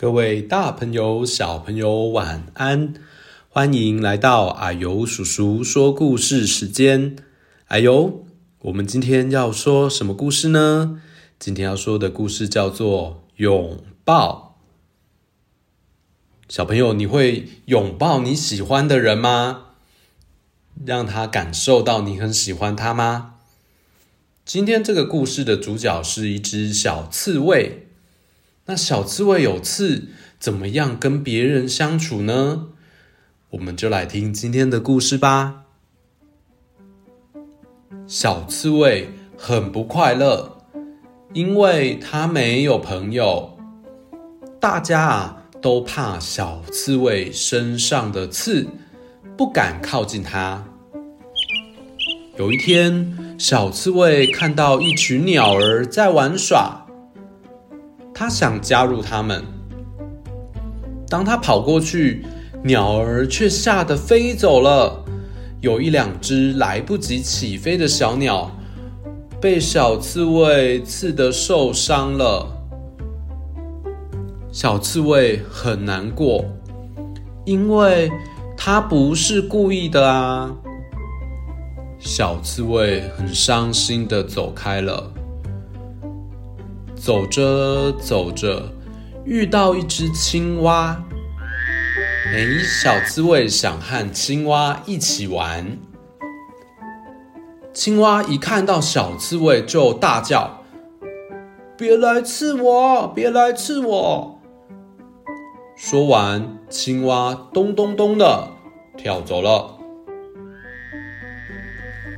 各位大朋友、小朋友，晚安！欢迎来到阿尤叔叔说故事时间。阿尤，我们今天要说什么故事呢？今天要说的故事叫做拥抱。小朋友，你会拥抱你喜欢的人吗？让他感受到你很喜欢他吗？今天这个故事的主角是一只小刺猬。那小刺猬有刺，怎么样跟别人相处呢？我们就来听今天的故事吧。小刺猬很不快乐，因为它没有朋友。大家啊都怕小刺猬身上的刺，不敢靠近它。有一天，小刺猬看到一群鸟儿在玩耍。他想加入他们。当他跑过去，鸟儿却吓得飞走了。有一两只来不及起飞的小鸟，被小刺猬刺得受伤了。小刺猬很难过，因为它不是故意的啊。小刺猬很伤心的走开了。走着走着，遇到一只青蛙。哎，小刺猬想和青蛙一起玩。青蛙一看到小刺猬就大叫：“别来刺我！别来刺我！”说完，青蛙咚咚咚的跳走了。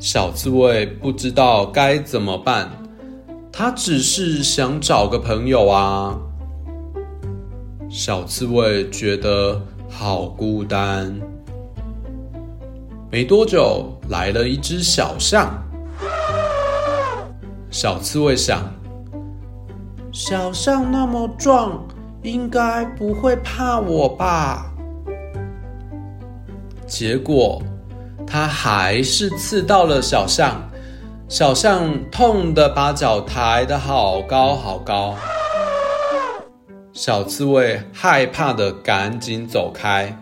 小刺猬不知道该怎么办。他只是想找个朋友啊。小刺猬觉得好孤单。没多久，来了一只小象。小刺猬想，小象那么壮，应该不会怕我吧？结果，它还是刺到了小象。小象痛得把脚抬得好高好高，小刺猬害怕的赶紧走开。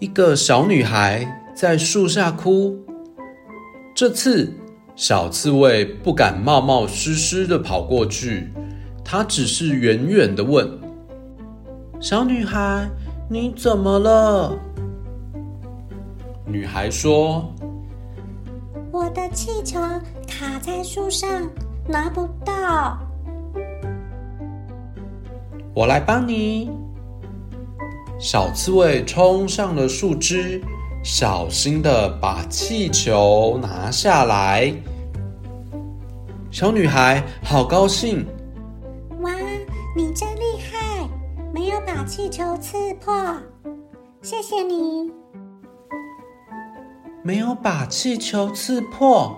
一个小女孩在树下哭，这次小刺猬不敢冒冒失失的跑过去，它只是远远的问：“小女孩。”你怎么了？女孩说：“我的气球卡在树上，拿不到。”我来帮你。小刺猬冲上了树枝，小心的把气球拿下来。小女孩好高兴。哇，你真厉害！没有把气球刺破，谢谢你。没有把气球刺破，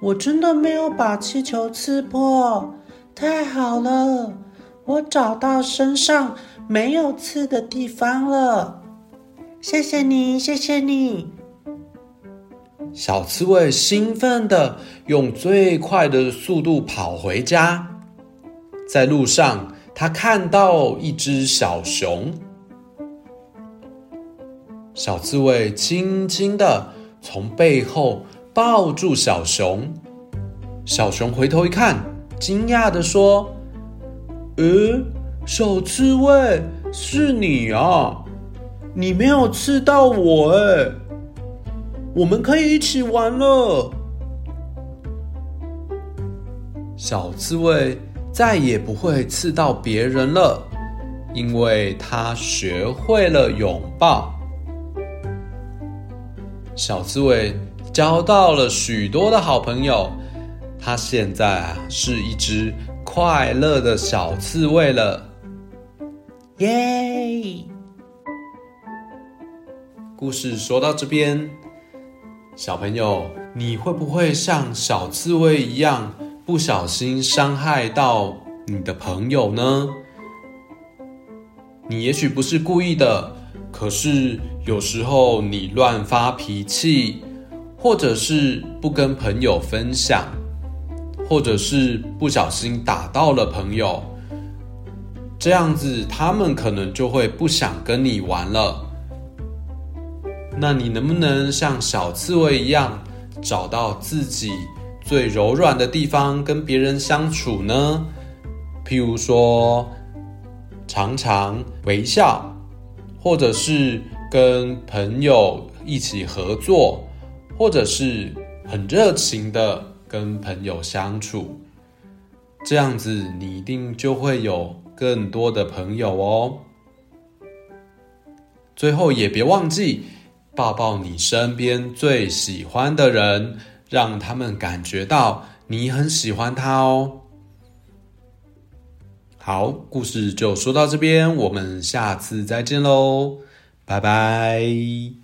我真的没有把气球刺破，太好了，我找到身上没有刺的地方了。谢谢你，谢谢你。小刺猬兴奋的用最快的速度跑回家，在路上。他看到一只小熊，小刺猬轻轻的从背后抱住小熊。小熊回头一看，惊讶的说：“诶，小刺猬，是你啊！你没有刺到我诶，我们可以一起玩了。”小刺猬。再也不会刺到别人了，因为他学会了拥抱。小刺猬交到了许多的好朋友，它现在啊是一只快乐的小刺猬了。耶！故事说到这边，小朋友，你会不会像小刺猬一样？不小心伤害到你的朋友呢？你也许不是故意的，可是有时候你乱发脾气，或者是不跟朋友分享，或者是不小心打到了朋友，这样子他们可能就会不想跟你玩了。那你能不能像小刺猬一样，找到自己最柔软的地方，跟别人相处呢？譬如说，常常微笑，或者是跟朋友一起合作，或者是很热情的跟朋友相处，这样子你一定就会有更多的朋友哦。最后也别忘记抱抱你身边最喜欢的人，让他们感觉到你很喜欢他哦。好，故事就说到这边，我们下次再见喽，拜拜。